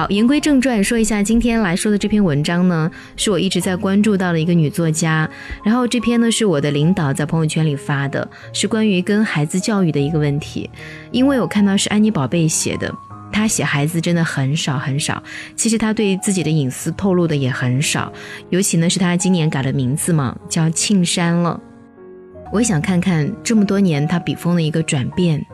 好，言归正传，说一下今天来说的这篇文章呢，是我一直在关注到的一个女作家。然后这篇呢是我的领导在朋友圈里发的，是关于跟孩子教育的一个问题。因为我看到是安妮宝贝写的，她写孩子真的很少很少。其实她对自己的隐私透露的也很少，尤其呢是她今年改了名字嘛，叫庆山了。我也想看看这么多年她笔锋的一个转变，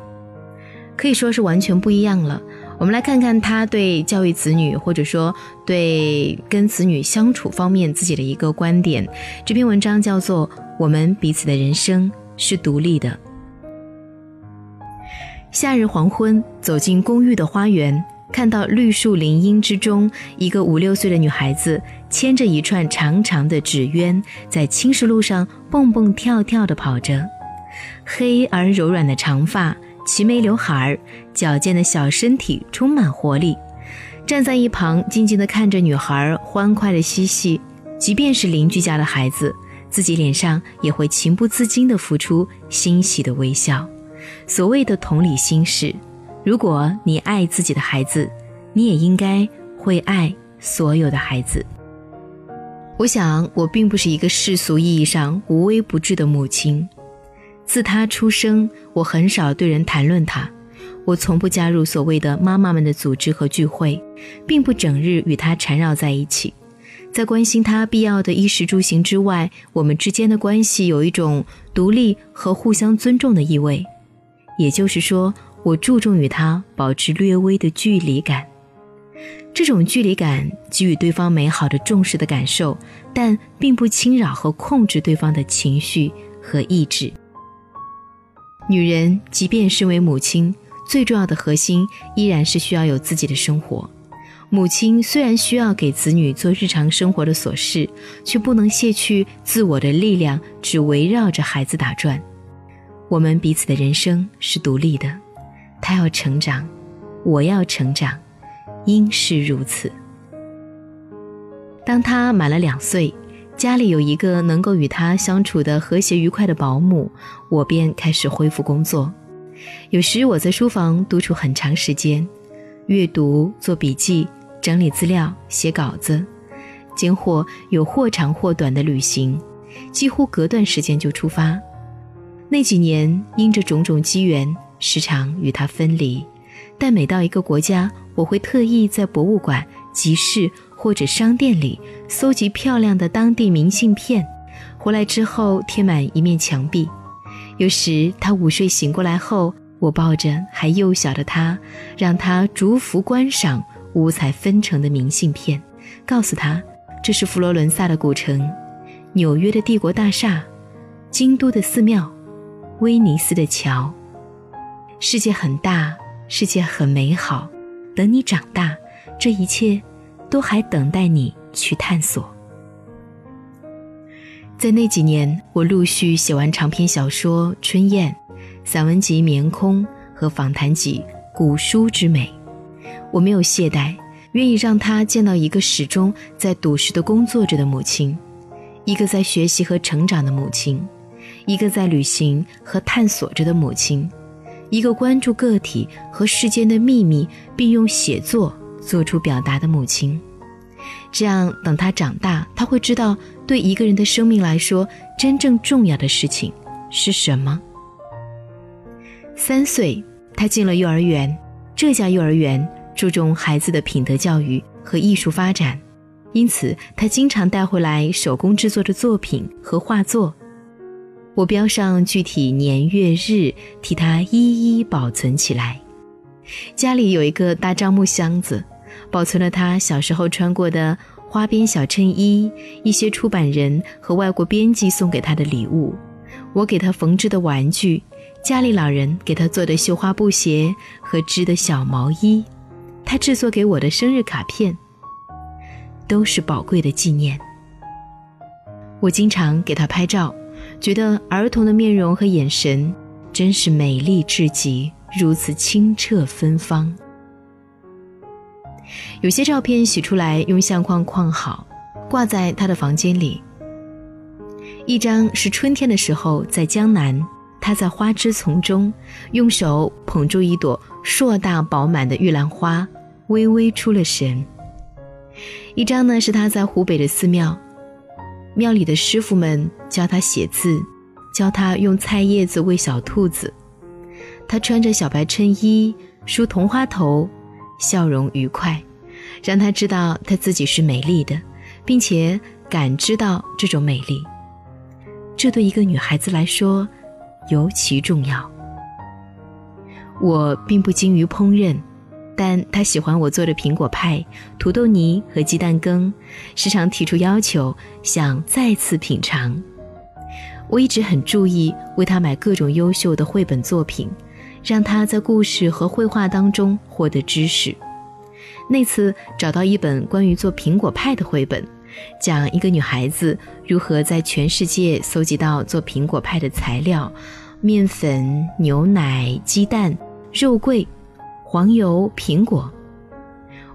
可以说是完全不一样了。我们来看看他对教育子女，或者说对跟子女相处方面自己的一个观点。这篇文章叫做《我们彼此的人生是独立的》。夏日黄昏，走进公寓的花园，看到绿树林荫之中，一个五六岁的女孩子牵着一串长长的纸鸢，在青石路上蹦蹦跳跳地跑着，黑而柔软的长发。齐眉刘海儿，矫健的小身体充满活力，站在一旁静静地看着女孩欢快的嬉戏。即便是邻居家的孩子，自己脸上也会情不自禁地浮出欣喜的微笑。所谓的同理心是：如果你爱自己的孩子，你也应该会爱所有的孩子。我想，我并不是一个世俗意义上无微不至的母亲。自他出生，我很少对人谈论他，我从不加入所谓的妈妈们的组织和聚会，并不整日与他缠绕在一起。在关心他必要的衣食住行之外，我们之间的关系有一种独立和互相尊重的意味。也就是说，我注重与他保持略微的距离感。这种距离感给予对方美好的重视的感受，但并不侵扰和控制对方的情绪和意志。女人即便身为母亲，最重要的核心依然是需要有自己的生活。母亲虽然需要给子女做日常生活的琐事，却不能卸去自我的力量，只围绕着孩子打转。我们彼此的人生是独立的，他要成长，我要成长，应是如此。当他满了两岁。家里有一个能够与他相处的和谐愉快的保姆，我便开始恢复工作。有时我在书房独处很长时间，阅读、做笔记、整理资料、写稿子，间或有或长或短的旅行，几乎隔段时间就出发。那几年因着种种机缘，时常与他分离，但每到一个国家，我会特意在博物馆、集市。或者商店里搜集漂亮的当地明信片，回来之后贴满一面墙壁。有时他午睡醒过来后，我抱着还幼小的他，让他逐幅观赏五彩纷呈的明信片，告诉他这是佛罗伦萨的古城，纽约的帝国大厦，京都的寺庙，威尼斯的桥。世界很大，世界很美好。等你长大，这一切。都还等待你去探索。在那几年，我陆续写完长篇小说《春燕》，散文集《棉空》和访谈集《古书之美》。我没有懈怠，愿意让他见到一个始终在笃实的工作着的母亲，一个在学习和成长的母亲，一个在旅行和探索着的母亲，一个关注个体和世间的秘密，并用写作。做出表达的母亲，这样等他长大，他会知道对一个人的生命来说，真正重要的事情是什么。三岁，他进了幼儿园，这家幼儿园注重孩子的品德教育和艺术发展，因此他经常带回来手工制作的作品和画作。我标上具体年月日，替他一一保存起来。家里有一个大樟木箱子。保存了他小时候穿过的花边小衬衣，一些出版人和外国编辑送给他的礼物，我给他缝制的玩具，家里老人给他做的绣花布鞋和织的小毛衣，他制作给我的生日卡片，都是宝贵的纪念。我经常给他拍照，觉得儿童的面容和眼神真是美丽至极，如此清澈芬芳。有些照片洗出来，用相框框好，挂在他的房间里。一张是春天的时候，在江南，他在花枝丛中，用手捧住一朵硕大饱满的玉兰花，微微出了神。一张呢是他在湖北的寺庙，庙里的师傅们教他写字，教他用菜叶子喂小兔子。他穿着小白衬衣，梳桐花头，笑容愉快，让他知道他自己是美丽的，并且感知到这种美丽。这对一个女孩子来说尤其重要。我并不精于烹饪，但他喜欢我做的苹果派、土豆泥和鸡蛋羹，时常提出要求，想再次品尝。我一直很注意为他买各种优秀的绘本作品，让他在故事和绘画当中获得知识。那次找到一本关于做苹果派的绘本。讲一个女孩子如何在全世界搜集到做苹果派的材料：面粉、牛奶、鸡蛋、肉桂、黄油、苹果。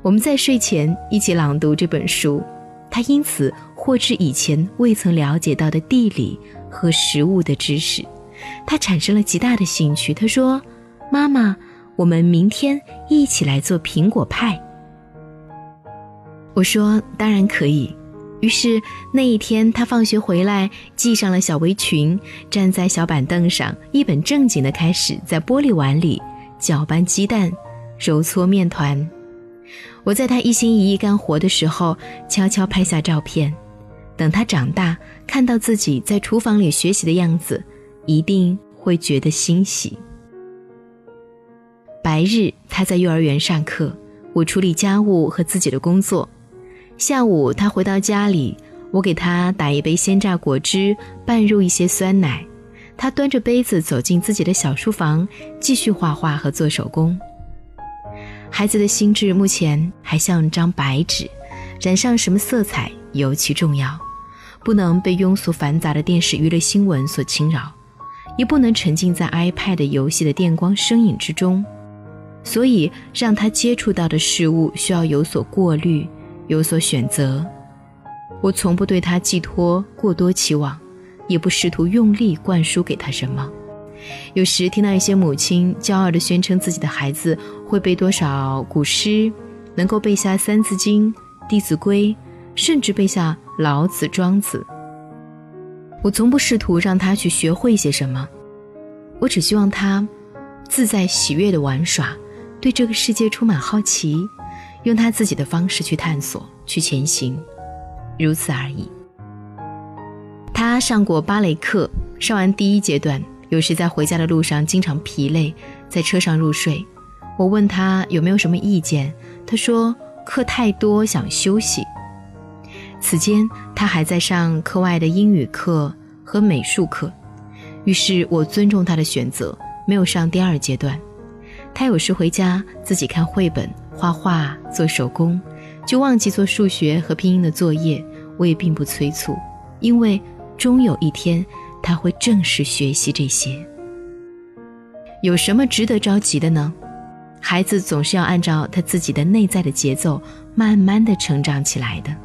我们在睡前一起朗读这本书，她因此获知以前未曾了解到的地理和食物的知识。她产生了极大的兴趣。她说：“妈妈，我们明天一起来做苹果派。”我说：“当然可以。”于是那一天，他放学回来，系上了小围裙，站在小板凳上，一本正经地开始在玻璃碗里搅拌鸡蛋、揉搓面团。我在他一心一意干活的时候，悄悄拍下照片。等他长大，看到自己在厨房里学习的样子，一定会觉得欣喜。白日他在幼儿园上课，我处理家务和自己的工作。下午，他回到家里，我给他打一杯鲜榨果汁，拌入一些酸奶。他端着杯子走进自己的小书房，继续画画和做手工。孩子的心智目前还像张白纸，染上什么色彩尤其重要，不能被庸俗繁杂的电视娱乐新闻所侵扰，也不能沉浸在 iPad 游戏的电光声影之中。所以，让他接触到的事物需要有所过滤。有所选择，我从不对他寄托过多期望，也不试图用力灌输给他什么。有时听到一些母亲骄傲地宣称自己的孩子会背多少古诗，能够背下《三字经》《弟子规》，甚至背下《老子》《庄子》，我从不试图让他去学会些什么，我只希望他自在喜悦地玩耍，对这个世界充满好奇。用他自己的方式去探索、去前行，如此而已。他上过芭蕾课，上完第一阶段，有时在回家的路上经常疲累，在车上入睡。我问他有没有什么意见，他说课太多，想休息。此间他还在上课外的英语课和美术课，于是我尊重他的选择，没有上第二阶段。他有时回家自己看绘本。画画、做手工，就忘记做数学和拼音的作业。我也并不催促，因为终有一天他会正式学习这些。有什么值得着急的呢？孩子总是要按照他自己的内在的节奏，慢慢的成长起来的。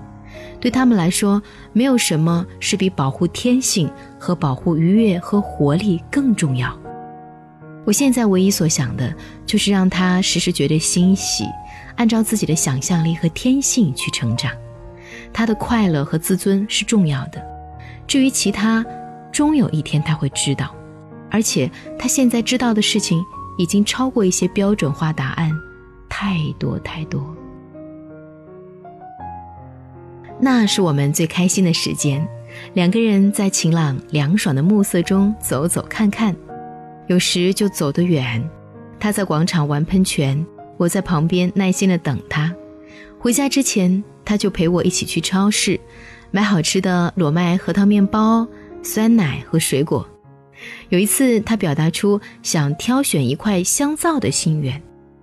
对他们来说，没有什么是比保护天性和保护愉悦和活力更重要。我现在唯一所想的，就是让他时时觉得欣喜。按照自己的想象力和天性去成长，他的快乐和自尊是重要的。至于其他，终有一天他会知道，而且他现在知道的事情已经超过一些标准化答案，太多太多。那是我们最开心的时间，两个人在晴朗凉爽的暮色中走走看看，有时就走得远。他在广场玩喷泉。我在旁边耐心地等他，回家之前，他就陪我一起去超市，买好吃的裸麦核桃面包、酸奶和水果。有一次，他表达出想挑选一块香皂的心愿，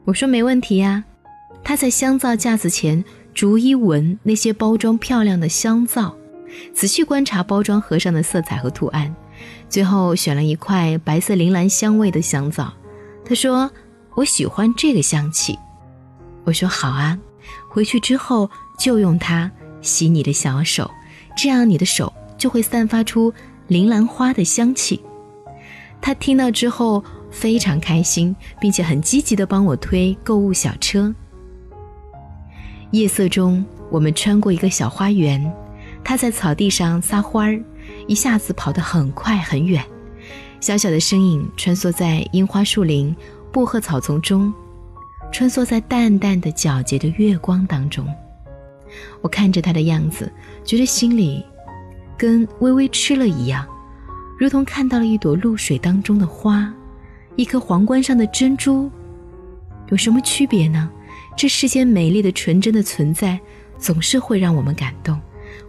我说没问题呀。他在香皂架子前逐一闻那些包装漂亮的香皂，仔细观察包装盒上的色彩和图案，最后选了一块白色铃兰香味的香皂。他说。我喜欢这个香气，我说好啊，回去之后就用它洗你的小手，这样你的手就会散发出铃兰花的香气。他听到之后非常开心，并且很积极地帮我推购物小车。夜色中，我们穿过一个小花园，他在草地上撒欢儿，一下子跑得很快很远。小小的身影穿梭在樱花树林、薄荷草丛中，穿梭在淡淡的皎洁的月光当中。我看着他的样子，觉得心里跟微微吃了一样，如同看到了一朵露水当中的花，一颗皇冠上的珍珠。有什么区别呢？这世间美丽的、纯真的存在，总是会让我们感动，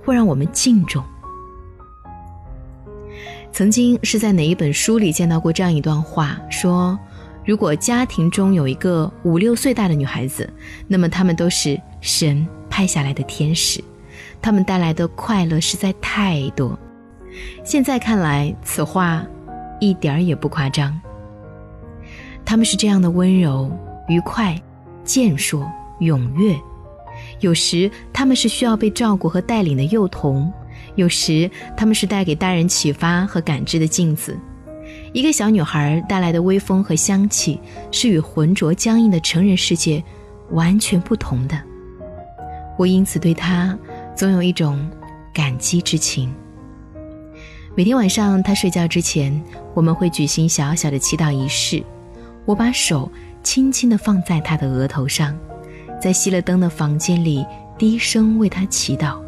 会让我们敬重。曾经是在哪一本书里见到过这样一段话：说，如果家庭中有一个五六岁大的女孩子，那么他们都是神派下来的天使，他们带来的快乐实在太多。现在看来，此话一点儿也不夸张。他们是这样的温柔、愉快、健硕、踊跃，有时他们是需要被照顾和带领的幼童。有时，他们是带给大人启发和感知的镜子。一个小女孩带来的微风和香气，是与浑浊僵硬的成人世界完全不同的。我因此对她总有一种感激之情。每天晚上，她睡觉之前，我们会举行小小的祈祷仪式。我把手轻轻地放在她的额头上，在熄了灯的房间里低声为她祈祷。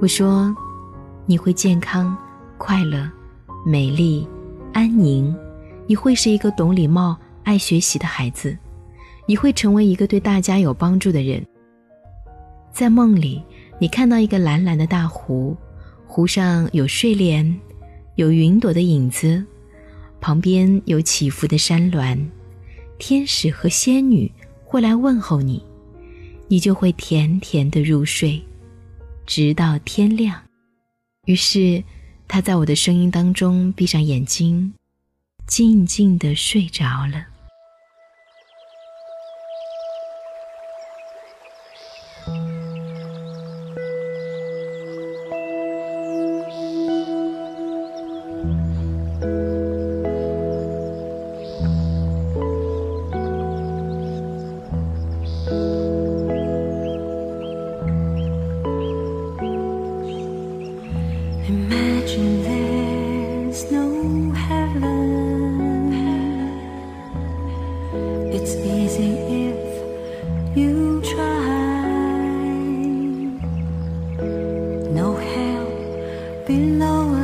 我说。你会健康、快乐、美丽、安宁。你会是一个懂礼貌、爱学习的孩子。你会成为一个对大家有帮助的人。在梦里，你看到一个蓝蓝的大湖，湖上有睡莲，有云朵的影子，旁边有起伏的山峦。天使和仙女会来问候你，你就会甜甜的入睡，直到天亮。于是，他在我的声音当中闭上眼睛，静静地睡着了。below